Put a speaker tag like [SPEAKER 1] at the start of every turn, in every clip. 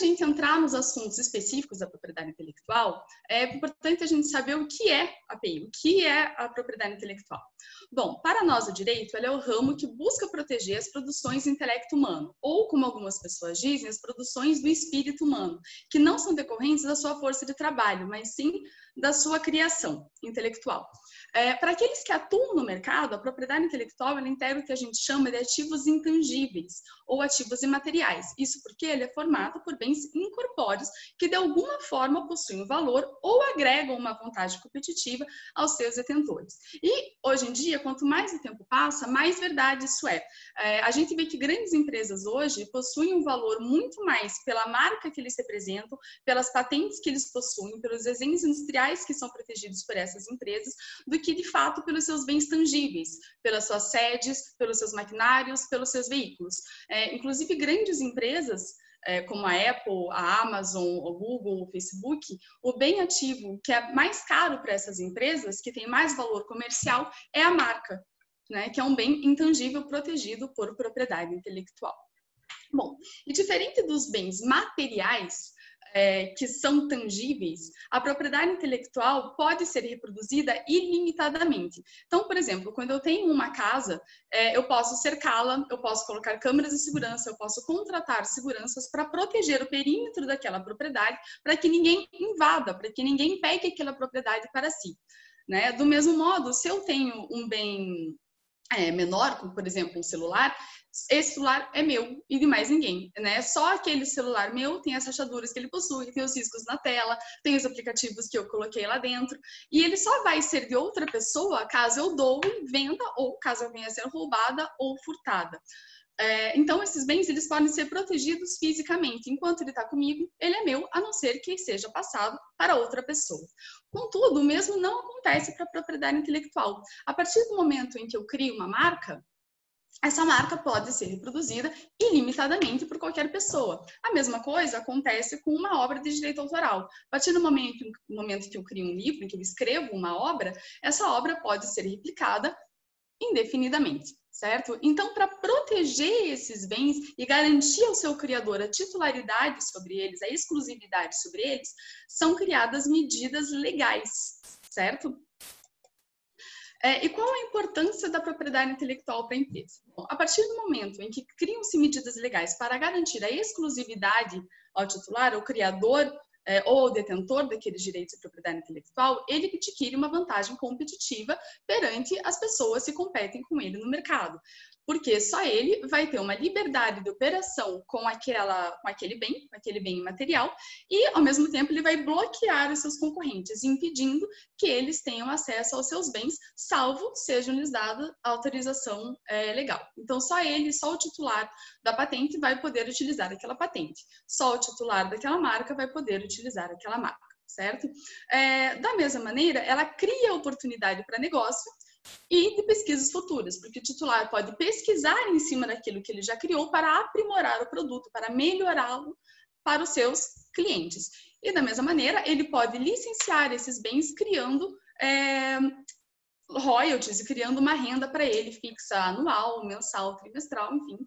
[SPEAKER 1] gente entrar nos assuntos específicos da propriedade intelectual, é importante a gente saber o que é a API, o que é a propriedade intelectual. Bom, para nós o direito, ela é o ramo que busca proteger as produções do intelecto humano, ou como algumas pessoas dizem, as produções do espírito humano, que não são decorrentes da sua força de trabalho, mas sim da sua criação intelectual. É, para aqueles que atuam no mercado, a propriedade intelectual integra o que a gente chama de ativos intangíveis ou ativos imateriais. Isso porque ele é formado por bens incorpóreos que de alguma forma possuem valor ou agregam uma vantagem competitiva aos seus detentores. E hoje em dia, quanto mais o tempo passa, mais verdade isso é. é a gente vê que grandes empresas hoje possuem um valor muito mais pela marca que eles representam, pelas patentes que eles possuem, pelos desenhos industriais que são protegidos por essas empresas, do que de fato pelos seus bens tangíveis, pelas suas sedes, pelos seus maquinários, pelos seus veículos. É, inclusive, grandes empresas é, como a Apple, a Amazon, o Google, o Facebook, o bem ativo que é mais caro para essas empresas, que tem mais valor comercial, é a marca, né, que é um bem intangível protegido por propriedade intelectual. Bom, e diferente dos bens materiais, é, que são tangíveis, a propriedade intelectual pode ser reproduzida ilimitadamente. Então, por exemplo, quando eu tenho uma casa, é, eu posso cercá-la, eu posso colocar câmeras de segurança, eu posso contratar seguranças para proteger o perímetro daquela propriedade, para que ninguém invada, para que ninguém pegue aquela propriedade para si. Né? Do mesmo modo, se eu tenho um bem é, menor, como por exemplo um celular, esse celular é meu e de mais ninguém, né? Só aquele celular meu tem as rachaduras que ele possui, tem os riscos na tela, tem os aplicativos que eu coloquei lá dentro, e ele só vai ser de outra pessoa caso eu doe, venda ou caso eu venha a ser roubada ou furtada. É, então, esses bens eles podem ser protegidos fisicamente. Enquanto ele está comigo, ele é meu, a não ser que seja passado para outra pessoa. Contudo, o mesmo não acontece para a propriedade intelectual. A partir do momento em que eu crio uma marca, essa marca pode ser reproduzida ilimitadamente por qualquer pessoa. A mesma coisa acontece com uma obra de direito autoral. A partir do momento, momento que eu crio um livro, que eu escrevo uma obra, essa obra pode ser replicada indefinidamente, certo? Então, para proteger esses bens e garantir ao seu criador a titularidade sobre eles, a exclusividade sobre eles, são criadas medidas legais, certo? É, e qual a importância da propriedade intelectual para a empresa? Bom, a partir do momento em que criam-se medidas legais para garantir a exclusividade ao titular, ao criador é, ou detentor daqueles direitos de propriedade intelectual, ele adquire uma vantagem competitiva perante as pessoas que competem com ele no mercado porque só ele vai ter uma liberdade de operação com, aquela, com aquele bem, com aquele bem material, e ao mesmo tempo ele vai bloquear os seus concorrentes, impedindo que eles tenham acesso aos seus bens, salvo sejam lhes dada autorização é, legal. Então, só ele, só o titular da patente vai poder utilizar aquela patente, só o titular daquela marca vai poder utilizar aquela marca certo? É, da mesma maneira, ela cria oportunidade para negócio e de pesquisas futuras, porque o titular pode pesquisar em cima daquilo que ele já criou para aprimorar o produto, para melhorá-lo para os seus clientes. E da mesma maneira, ele pode licenciar esses bens criando é, royalties e criando uma renda para ele fixa anual, mensal, trimestral, enfim,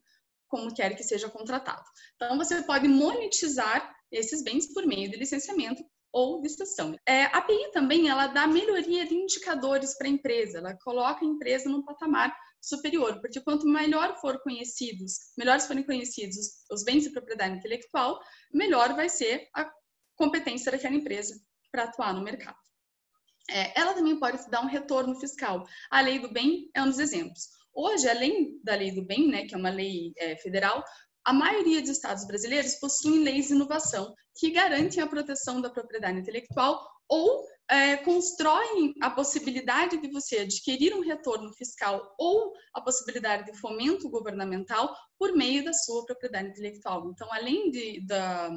[SPEAKER 1] como quer que seja contratado. Então, você pode monetizar esses bens por meio de licenciamento ou de estação. É, a API também ela dá melhoria de indicadores para a empresa, ela coloca a empresa num patamar superior, porque quanto melhor for conhecidos, melhores forem conhecidos os bens de propriedade intelectual, melhor vai ser a competência daquela empresa para atuar no mercado. É, ela também pode dar um retorno fiscal. A lei do bem é um dos exemplos. Hoje, além da lei do bem, né, que é uma lei é, federal, a maioria dos estados brasileiros possuem leis de inovação que garantem a proteção da propriedade intelectual ou é, constroem a possibilidade de você adquirir um retorno fiscal ou a possibilidade de fomento governamental por meio da sua propriedade intelectual. Então, além de, da,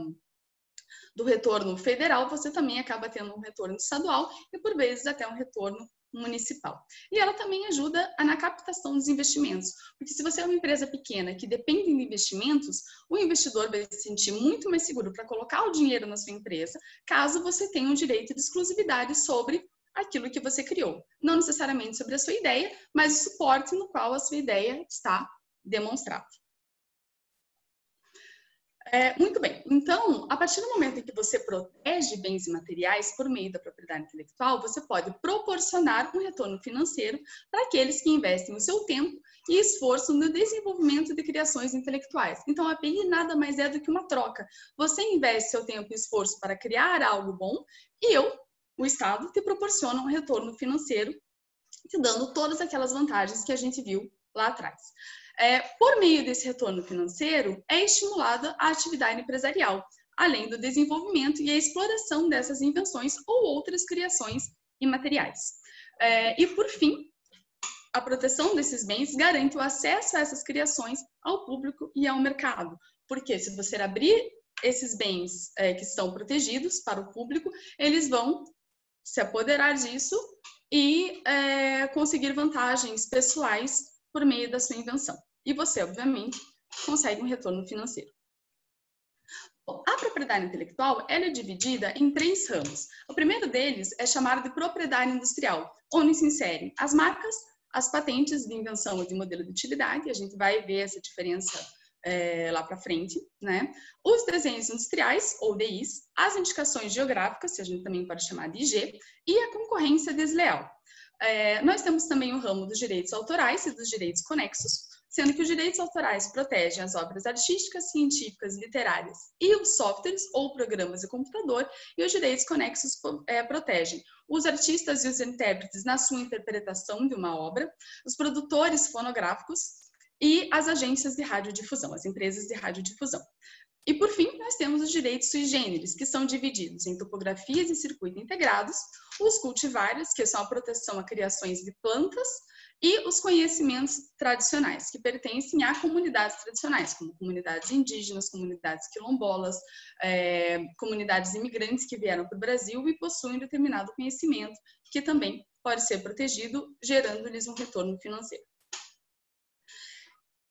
[SPEAKER 1] do retorno federal, você também acaba tendo um retorno estadual e, por vezes, até um retorno municipal. E ela também ajuda na captação dos investimentos, porque se você é uma empresa pequena que depende de investimentos, o investidor vai se sentir muito mais seguro para colocar o dinheiro na sua empresa, caso você tenha um direito de exclusividade sobre aquilo que você criou. Não necessariamente sobre a sua ideia, mas o suporte no qual a sua ideia está demonstrada. É, muito bem. Então, a partir do momento em que você protege bens imateriais por meio da propriedade intelectual, você pode proporcionar um retorno financeiro para aqueles que investem o seu tempo e esforço no desenvolvimento de criações intelectuais. Então, a API nada mais é do que uma troca. Você investe seu tempo e esforço para criar algo bom e eu, o Estado, te proporciona um retorno financeiro, te dando todas aquelas vantagens que a gente viu lá atrás. É, por meio desse retorno financeiro, é estimulada a atividade empresarial, além do desenvolvimento e a exploração dessas invenções ou outras criações imateriais. É, e, por fim, a proteção desses bens garante o acesso a essas criações ao público e ao mercado. Porque se você abrir esses bens é, que estão protegidos para o público, eles vão se apoderar disso e é, conseguir vantagens pessoais por meio da sua invenção. E você, obviamente, consegue um retorno financeiro. A propriedade intelectual ela é dividida em três ramos. O primeiro deles é chamado de propriedade industrial, onde se inserem as marcas, as patentes de invenção e de modelo de utilidade, a gente vai ver essa diferença é, lá para frente, né? Os desenhos industriais, ou DIs, as indicações geográficas, que a gente também pode chamar de IG, e a concorrência desleal. É, nós temos também o ramo dos direitos autorais e dos direitos conexos, sendo que os direitos autorais protegem as obras artísticas, científicas, literárias e os softwares ou programas de computador, e os direitos conexos é, protegem os artistas e os intérpretes na sua interpretação de uma obra, os produtores fonográficos e as agências de radiodifusão, as empresas de radiodifusão. E, por fim, nós temos os direitos sui generis, que são divididos em topografias e circuito integrados, os cultivares, que são a proteção a criações de plantas, e os conhecimentos tradicionais, que pertencem a comunidades tradicionais, como comunidades indígenas, comunidades quilombolas, é, comunidades imigrantes que vieram para o Brasil e possuem determinado conhecimento, que também pode ser protegido, gerando-lhes um retorno financeiro.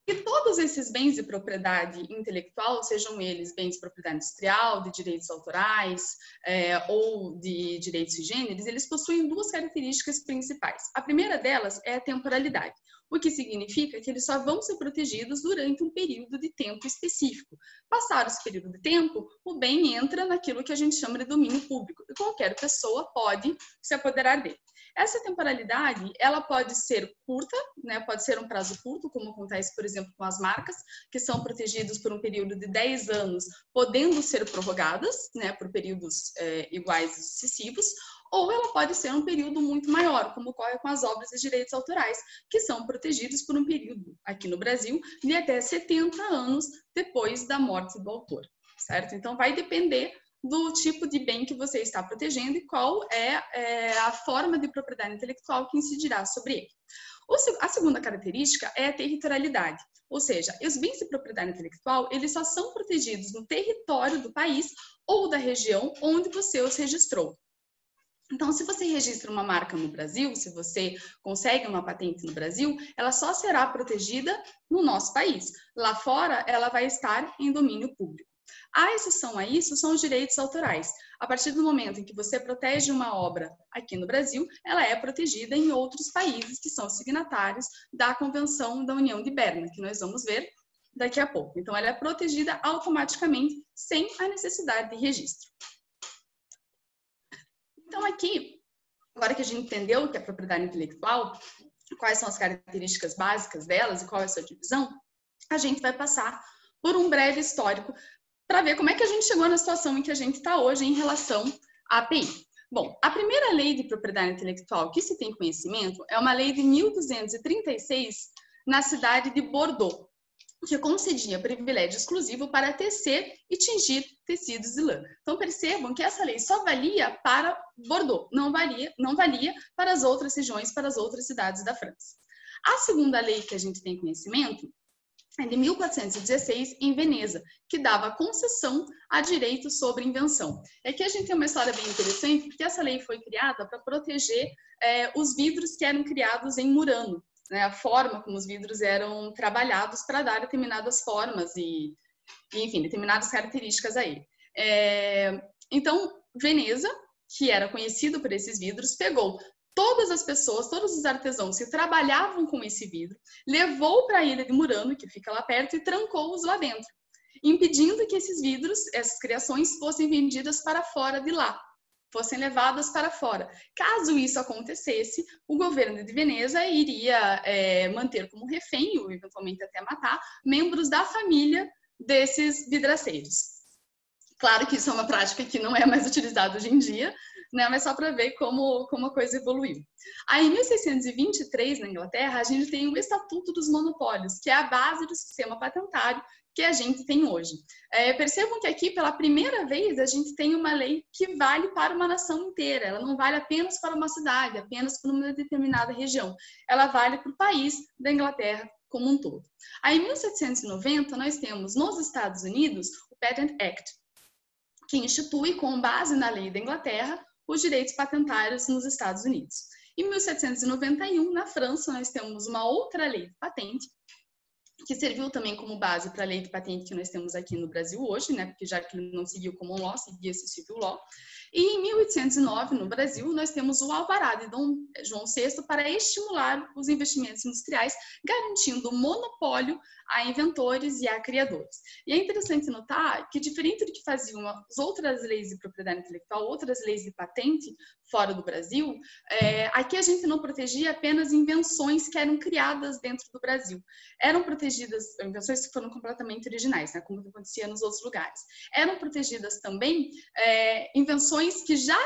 [SPEAKER 1] E todos esses bens de propriedade intelectual, sejam eles bens de propriedade industrial, de direitos autorais é, ou de direitos gêneros, eles possuem duas características principais. A primeira delas é a temporalidade, o que significa que eles só vão ser protegidos durante um período de tempo específico. Passado esse período de tempo, o bem entra naquilo que a gente chama de domínio público e qualquer pessoa pode se apoderar dele. Essa temporalidade, ela pode ser curta, né? pode ser um prazo curto, como acontece, por exemplo, com as marcas, que são protegidas por um período de 10 anos, podendo ser prorrogadas né? por períodos é, iguais e sucessivos, ou ela pode ser um período muito maior, como ocorre com as obras de direitos autorais, que são protegidos por um período, aqui no Brasil, de até 70 anos depois da morte do autor, certo? Então, vai depender do tipo de bem que você está protegendo e qual é, é a forma de propriedade intelectual que incidirá sobre ele. A segunda característica é a territorialidade, ou seja, os bens de propriedade intelectual eles só são protegidos no território do país ou da região onde você os registrou. Então, se você registra uma marca no Brasil, se você consegue uma patente no Brasil, ela só será protegida no nosso país. Lá fora, ela vai estar em domínio público. A exceção a isso são os direitos autorais. A partir do momento em que você protege uma obra aqui no Brasil, ela é protegida em outros países que são signatários da Convenção da União de Berna, que nós vamos ver daqui a pouco. Então, ela é protegida automaticamente, sem a necessidade de registro. Então, aqui, agora que a gente entendeu o que é propriedade intelectual, quais são as características básicas delas e qual é a sua divisão, a gente vai passar por um breve histórico para ver como é que a gente chegou na situação em que a gente está hoje em relação à API. Bom, a primeira lei de propriedade intelectual que se tem conhecimento é uma lei de 1236 na cidade de Bordeaux, que concedia privilégio exclusivo para tecer e tingir tecidos de lã. Então percebam que essa lei só valia para Bordeaux, não valia, não valia para as outras regiões, para as outras cidades da França. A segunda lei que a gente tem conhecimento de 1416 em Veneza, que dava concessão a direitos sobre invenção. É que a gente tem uma história bem interessante, porque essa lei foi criada para proteger é, os vidros que eram criados em Murano, né, a forma como os vidros eram trabalhados para dar determinadas formas e, enfim, determinadas características a ele. É, então, Veneza, que era conhecido por esses vidros, pegou todas as pessoas, todos os artesãos que trabalhavam com esse vidro, levou para a ilha de Murano, que fica lá perto, e trancou-os lá dentro. impedindo que esses vidros, essas criações, fossem vendidas para fora de lá, fossem levadas para fora. Caso isso acontecesse, o governo de Veneza iria é, manter como refém, ou eventualmente até matar, membros da família desses vidraceiros. Claro que isso é uma prática que não é mais utilizada hoje em dia, né? mas só para ver como, como a coisa evoluiu. Aí, em 1623, na Inglaterra, a gente tem o Estatuto dos Monopólios, que é a base do sistema patentário que a gente tem hoje. É, percebam que aqui, pela primeira vez, a gente tem uma lei que vale para uma nação inteira. Ela não vale apenas para uma cidade, apenas para uma determinada região. Ela vale para o país da Inglaterra como um todo. Aí, em 1790, nós temos nos Estados Unidos o Patent Act, que institui, com base na lei da Inglaterra, os direitos patentários nos Estados Unidos. Em 1791, na França, nós temos uma outra lei de patente, que serviu também como base para a lei de patente que nós temos aqui no Brasil hoje, né? Porque já que ele não seguiu como law, seguia-se civil law. E em 1809, no Brasil, nós temos o alvará de Dom João VI para estimular os investimentos industriais, garantindo monopólio a inventores e a criadores. E é interessante notar que, diferente do que faziam as outras leis de propriedade intelectual, outras leis de patente fora do Brasil, é, aqui a gente não protegia apenas invenções que eram criadas dentro do Brasil. Eram protegidas, invenções que foram completamente originais, né, como acontecia nos outros lugares. Eram protegidas também é, invenções que já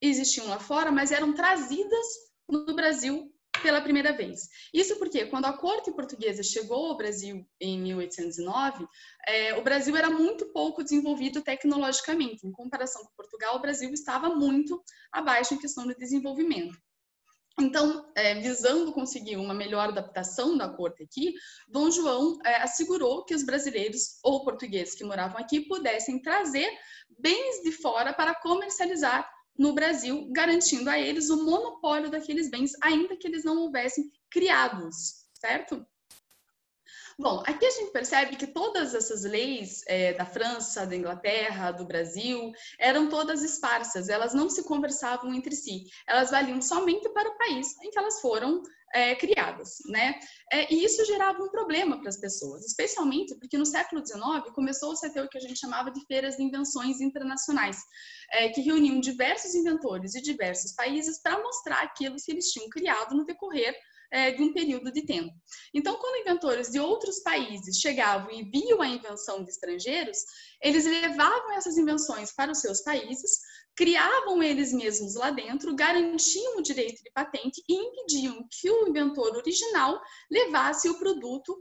[SPEAKER 1] existiam lá fora, mas eram trazidas no Brasil pela primeira vez. Isso porque, quando a corte portuguesa chegou ao Brasil em 1809, é, o Brasil era muito pouco desenvolvido tecnologicamente. Em comparação com Portugal, o Brasil estava muito abaixo em questão de desenvolvimento. Então, é, visando conseguir uma melhor adaptação da corte aqui, Dom João é, assegurou que os brasileiros ou portugueses que moravam aqui pudessem trazer bens de fora para comercializar no Brasil, garantindo a eles o monopólio daqueles bens, ainda que eles não houvessem criados, certo? Bom, aqui a gente percebe que todas essas leis é, da França, da Inglaterra, do Brasil, eram todas esparsas, elas não se conversavam entre si, elas valiam somente para o país em que elas foram é, criadas, né? É, e isso gerava um problema para as pessoas, especialmente porque no século XIX começou-se a ter o que a gente chamava de feiras de invenções internacionais, é, que reuniam diversos inventores de diversos países para mostrar aquilo que eles tinham criado no decorrer é, de um período de tempo. Então, quando inventores de outros países chegavam e viam a invenção de estrangeiros, eles levavam essas invenções para os seus países, criavam eles mesmos lá dentro, garantiam o direito de patente e impediam que o inventor original levasse o produto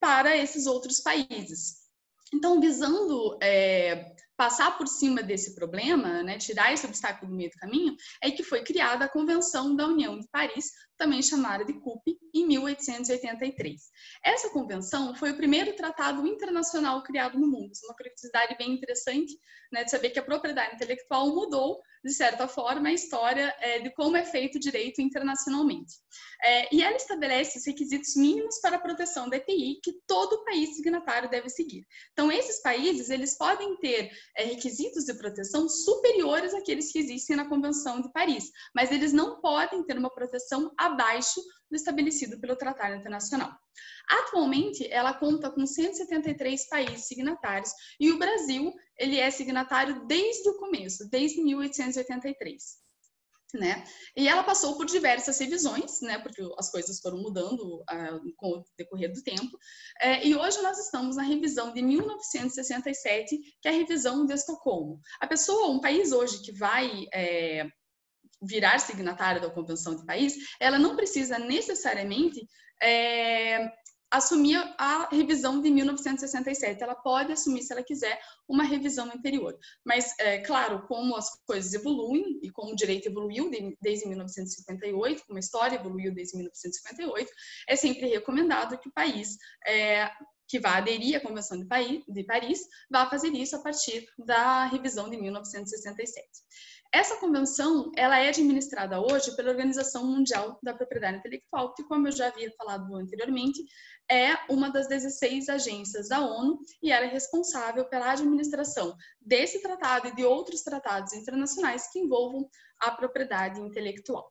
[SPEAKER 1] para esses outros países. Então, visando é, passar por cima desse problema, né, tirar esse obstáculo do meio do caminho, é que foi criada a Convenção da União de Paris, também chamada de CUP, em 1883. Essa convenção foi o primeiro tratado internacional criado no mundo. É uma curiosidade bem interessante né, de saber que a propriedade intelectual mudou, de certa forma, a história é, de como é feito o direito internacionalmente. É, e ela estabelece os requisitos mínimos para a proteção da EPI que todo país signatário deve seguir. Então, esses países, eles podem ter é, requisitos de proteção superiores àqueles que existem na Convenção de Paris, mas eles não podem ter uma proteção abaixo do estabelecido pelo Tratado Internacional. Atualmente, ela conta com 173 países signatários e o Brasil ele é signatário desde o começo, desde 1883 né? E ela passou por diversas revisões, né? Porque as coisas foram mudando uh, com o decorrer do tempo. Uh, e hoje nós estamos na revisão de 1967, que é a revisão de Estocolmo. A pessoa, um país hoje que vai é, virar signatário da Convenção de País, ela não precisa necessariamente é, assumir a revisão de 1967. Ela pode assumir, se ela quiser, uma revisão anterior. Mas, é, claro, como as coisas evoluem e como o direito evoluiu de, desde 1958, como a história evoluiu desde 1958, é sempre recomendado que o país é, que vai aderir à Convenção de Paris, de Paris vá fazer isso a partir da revisão de 1967. Essa convenção, ela é administrada hoje pela Organização Mundial da Propriedade Intelectual, que, como eu já havia falado anteriormente, é uma das 16 agências da ONU e ela é responsável pela administração desse tratado e de outros tratados internacionais que envolvam a propriedade intelectual.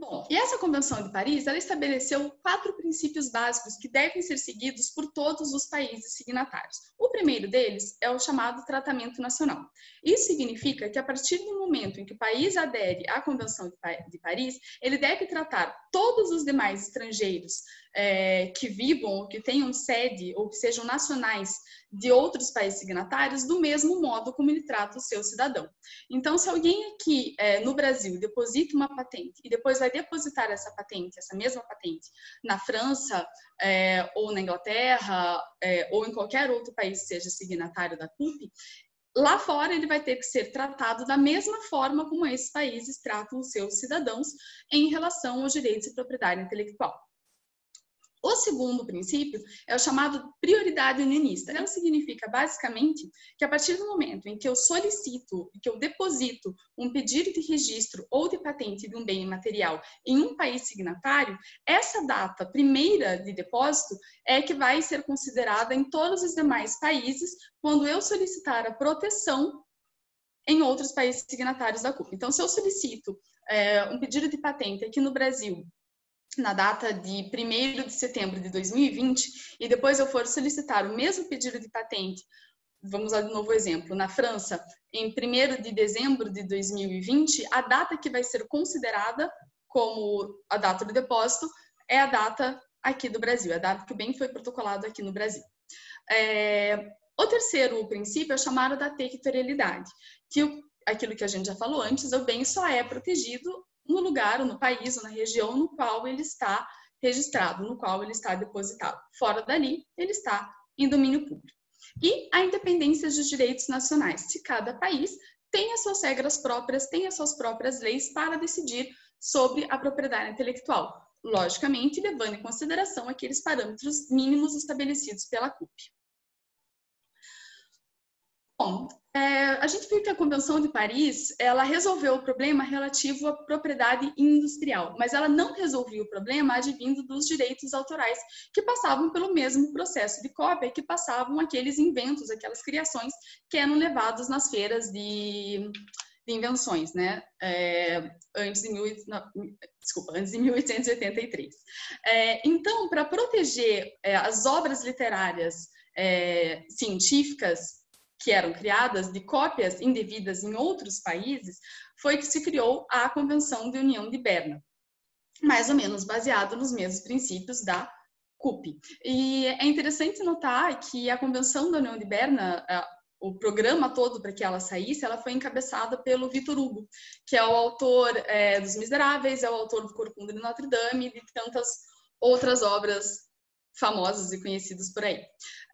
[SPEAKER 1] Bom, e essa Convenção de Paris, ela estabeleceu quatro princípios básicos que devem ser seguidos por todos os países signatários. O primeiro deles é o chamado tratamento nacional. Isso significa que a partir do momento em que o país adere à Convenção de Paris, ele deve tratar todos os demais estrangeiros é, que vivam que tenham sede ou que sejam nacionais de outros países signatários do mesmo modo como ele trata o seu cidadão. Então, se alguém aqui é, no Brasil deposita uma patente e depois vai depositar essa patente, essa mesma patente, na França é, ou na Inglaterra é, ou em qualquer outro país que seja signatário da CUP, lá fora ele vai ter que ser tratado da mesma forma como esses países tratam os seus cidadãos em relação aos direitos de propriedade intelectual. O segundo princípio é o chamado prioridade unionista. Então, significa basicamente que a partir do momento em que eu solicito, que eu deposito um pedido de registro ou de patente de um bem material em um país signatário, essa data primeira de depósito é que vai ser considerada em todos os demais países quando eu solicitar a proteção em outros países signatários da CUP. Então, se eu solicito é, um pedido de patente aqui no Brasil na data de 1 de setembro de 2020 e depois eu for solicitar o mesmo pedido de patente, vamos dar de novo exemplo, na França, em 1 de dezembro de 2020, a data que vai ser considerada como a data do depósito é a data aqui do Brasil, a data que o bem foi protocolado aqui no Brasil. É, o terceiro princípio é chamado da territorialidade, que aquilo que a gente já falou antes, o bem só é protegido no lugar, ou no país, ou na região no qual ele está registrado, no qual ele está depositado. Fora dali, ele está em domínio público. E a independência dos direitos nacionais. Se cada país tem as suas regras próprias, tem as suas próprias leis para decidir sobre a propriedade intelectual, logicamente levando em consideração aqueles parâmetros mínimos estabelecidos pela CUP. Bom, é, a gente viu que a Convenção de Paris ela resolveu o problema relativo à propriedade industrial, mas ela não resolveu o problema advindo dos direitos autorais que passavam pelo mesmo processo de cópia que passavam aqueles inventos, aquelas criações que eram levados nas feiras de, de invenções, né? É, antes, de mil, desculpa, antes de 1883. É, então, para proteger é, as obras literárias é, científicas que eram criadas de cópias indevidas em outros países, foi que se criou a Convenção de União de Berna, mais ou menos baseado nos mesmos princípios da CUP. E é interessante notar que a Convenção da União de Berna, o programa todo para que ela saísse, ela foi encabeçada pelo Vitor Hugo, que é o autor é, dos Miseráveis, é o autor do Corcunda de Notre Dame e de tantas outras obras famosos e conhecidos por aí.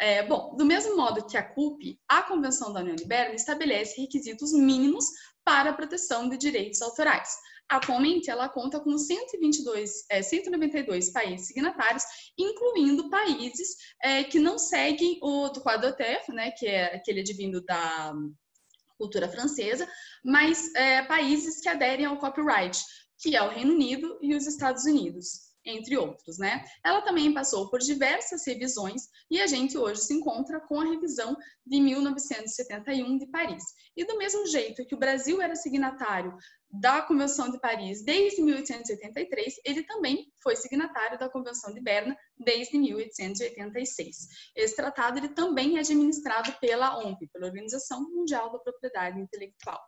[SPEAKER 1] É, bom, do mesmo modo que a CUP, a Convenção da União de estabelece requisitos mínimos para a proteção de direitos autorais. Atualmente, ela conta com 122, é, 192 países signatários, incluindo países é, que não seguem o do quadro OTF, né, que é aquele advindo da cultura francesa, mas é, países que aderem ao copyright, que é o Reino Unido e os Estados Unidos entre outros, né? Ela também passou por diversas revisões e a gente hoje se encontra com a revisão de 1971 de Paris. E do mesmo jeito que o Brasil era signatário da Convenção de Paris desde 1883, ele também foi signatário da Convenção de Berna desde 1886. Esse tratado ele também é administrado pela OMP, pela Organização Mundial da Propriedade Intelectual.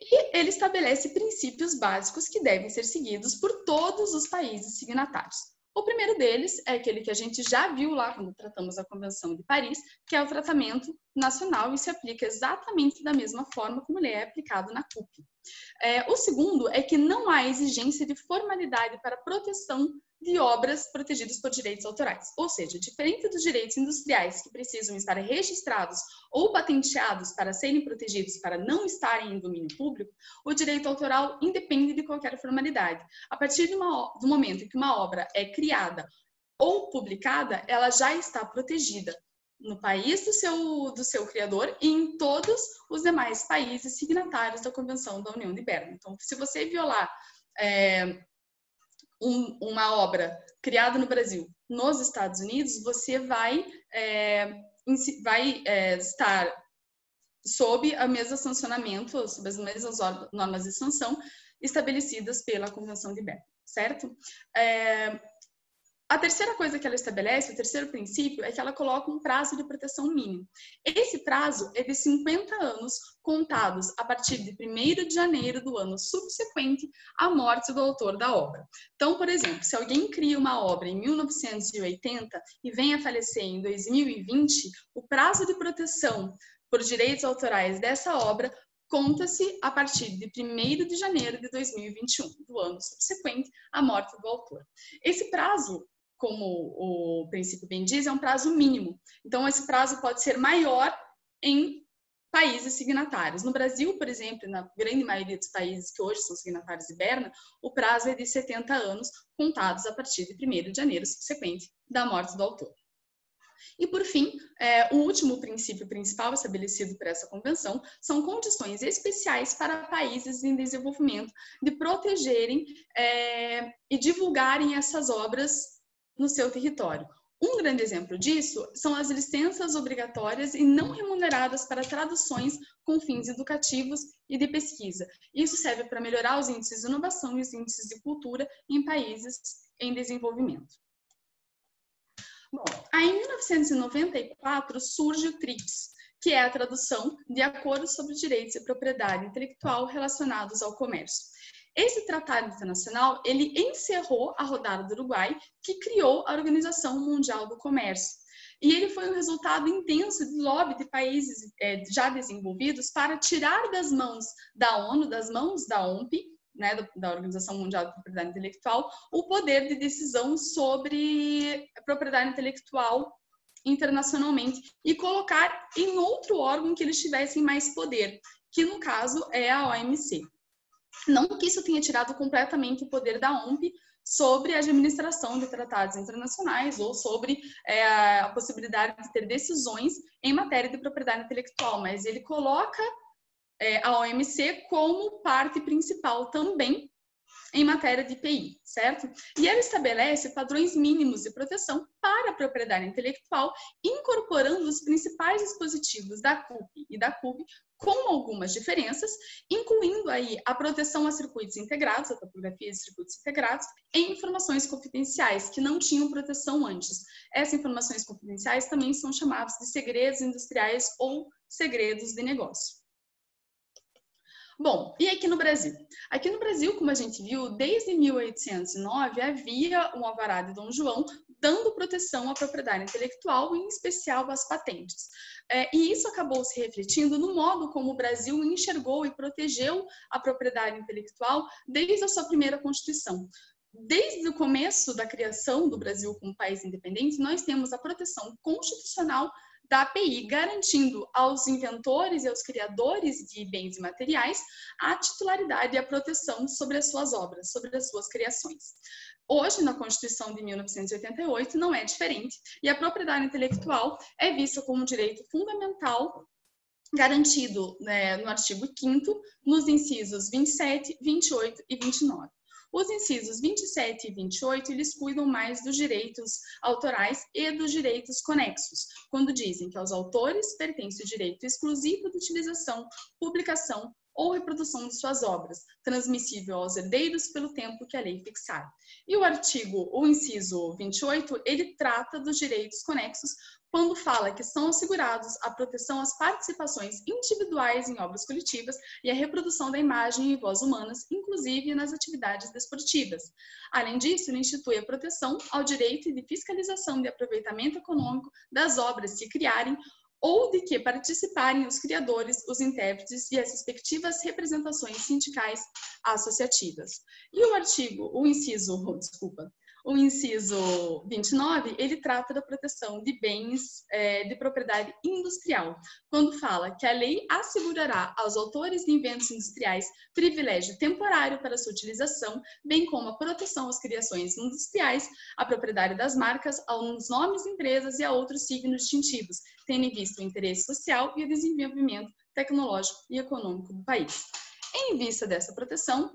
[SPEAKER 1] E ele estabelece princípios básicos que devem ser seguidos por todos os países signatários. O primeiro deles é aquele que a gente já viu lá quando tratamos a Convenção de Paris, que é o tratamento nacional e se aplica exatamente da mesma forma como ele é aplicado na CUP. É, o segundo é que não há exigência de formalidade para proteção de obras protegidas por direitos autorais. Ou seja, diferente dos direitos industriais que precisam estar registrados ou patenteados para serem protegidos para não estarem em domínio público, o direito autoral independe de qualquer formalidade. A partir uma, do momento que uma obra é criada ou publicada, ela já está protegida no país do seu, do seu criador e em todos os demais países signatários da Convenção da União de Berna. Então, se você violar é, um, uma obra criada no Brasil nos Estados Unidos, você vai, é, vai é, estar sob a mesma sancionamento, sob as mesmas normas de sanção estabelecidas pela Convenção de Berne, certo? É, a terceira coisa que ela estabelece, o terceiro princípio, é que ela coloca um prazo de proteção mínimo. Esse prazo é de 50 anos, contados a partir de 1 de janeiro do ano subsequente à morte do autor da obra. Então, por exemplo, se alguém cria uma obra em 1980 e vem a falecer em 2020, o prazo de proteção por direitos autorais dessa obra conta-se a partir de 1 de janeiro de 2021, do ano subsequente à morte do autor. Esse prazo como o princípio bem diz, é um prazo mínimo. Então, esse prazo pode ser maior em países signatários. No Brasil, por exemplo, na grande maioria dos países que hoje são signatários de Berna, o prazo é de 70 anos, contados a partir de 1 de janeiro subsequente da morte do autor. E, por fim, é, o último princípio principal estabelecido por essa convenção são condições especiais para países em desenvolvimento de protegerem é, e divulgarem essas obras no seu território. Um grande exemplo disso são as licenças obrigatórias e não remuneradas para traduções com fins educativos e de pesquisa. Isso serve para melhorar os índices de inovação e os índices de cultura em países em desenvolvimento. Bom, aí em 1994 surge o TRIPS, que é a tradução de Acordos sobre Direitos e Propriedade Intelectual relacionados ao comércio. Esse tratado internacional, ele encerrou a rodada do Uruguai, que criou a Organização Mundial do Comércio. E ele foi um resultado intenso de lobby de países é, já desenvolvidos para tirar das mãos da ONU, das mãos da OMP, né, da Organização Mundial de Propriedade Intelectual, o poder de decisão sobre propriedade intelectual internacionalmente e colocar em outro órgão que eles tivessem mais poder, que no caso é a OMC. Não que isso tenha tirado completamente o poder da OMP sobre a administração de tratados internacionais ou sobre é, a possibilidade de ter decisões em matéria de propriedade intelectual, mas ele coloca é, a OMC como parte principal também em matéria de IPI, certo? E ela estabelece padrões mínimos de proteção para a propriedade intelectual, incorporando os principais dispositivos da CUP e da CUB com algumas diferenças, incluindo aí a proteção a circuitos integrados, a topografia de circuitos integrados, em informações confidenciais que não tinham proteção antes. Essas informações confidenciais também são chamadas de segredos industriais ou segredos de negócio. Bom, e aqui no Brasil? Aqui no Brasil, como a gente viu, desde 1809 havia um alvará de Dom João dando proteção à propriedade intelectual, em especial às patentes. É, e isso acabou se refletindo no modo como o Brasil enxergou e protegeu a propriedade intelectual desde a sua primeira Constituição. Desde o começo da criação do Brasil como país independente, nós temos a proteção constitucional da API, garantindo aos inventores e aos criadores de bens e materiais a titularidade e a proteção sobre as suas obras, sobre as suas criações. Hoje, na Constituição de 1988, não é diferente, e a propriedade intelectual é vista como um direito fundamental garantido né, no artigo 5 nos incisos 27, 28 e 29. Os incisos 27 e 28, eles cuidam mais dos direitos autorais e dos direitos conexos, quando dizem que aos autores pertence o direito exclusivo de utilização, publicação ou reprodução de suas obras, transmissível aos herdeiros pelo tempo que a lei fixar. E o artigo, o inciso 28, ele trata dos direitos conexos quando fala que são assegurados a proteção às participações individuais em obras coletivas e a reprodução da imagem e voz humanas, inclusive nas atividades desportivas. Além disso, ele institui a proteção ao direito de fiscalização de aproveitamento econômico das obras que criarem ou de que participarem os criadores, os intérpretes e as respectivas representações sindicais associativas. E o artigo, o inciso, desculpa, o inciso 29, ele trata da proteção de bens é, de propriedade industrial, quando fala que a lei assegurará aos autores de inventos industriais privilégio temporário para sua utilização, bem como a proteção às criações industriais, a propriedade das marcas, aos nomes de empresas e a outros signos distintivos, tendo em vista o interesse social e o desenvolvimento tecnológico e econômico do país. Em vista dessa proteção,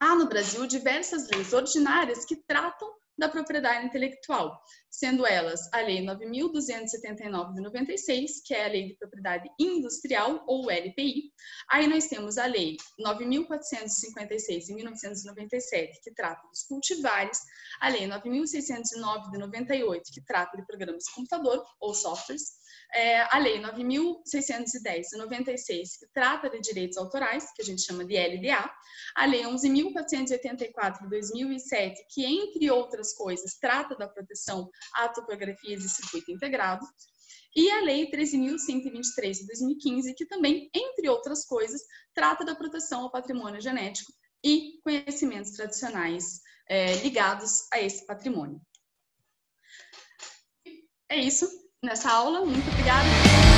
[SPEAKER 1] há no Brasil diversas leis ordinárias que tratam da propriedade intelectual, sendo elas a Lei 9.279 de 96, que é a Lei de Propriedade Industrial, ou LPI. Aí nós temos a Lei 9.456 de 1997, que trata dos cultivares, a Lei 9.609 de 98, que trata de programas de computador ou softwares, é, a Lei 9.610 de 96, que trata de direitos autorais, que a gente chama de LDA, a Lei 11.484 de 2007, que, entre coisas, trata da proteção a topografias e circuito integrado, e a Lei 13.123 de 2015, que também, entre outras coisas, trata da proteção ao patrimônio genético e conhecimentos tradicionais é, ligados a esse patrimônio. É isso nessa aula. Muito obrigada.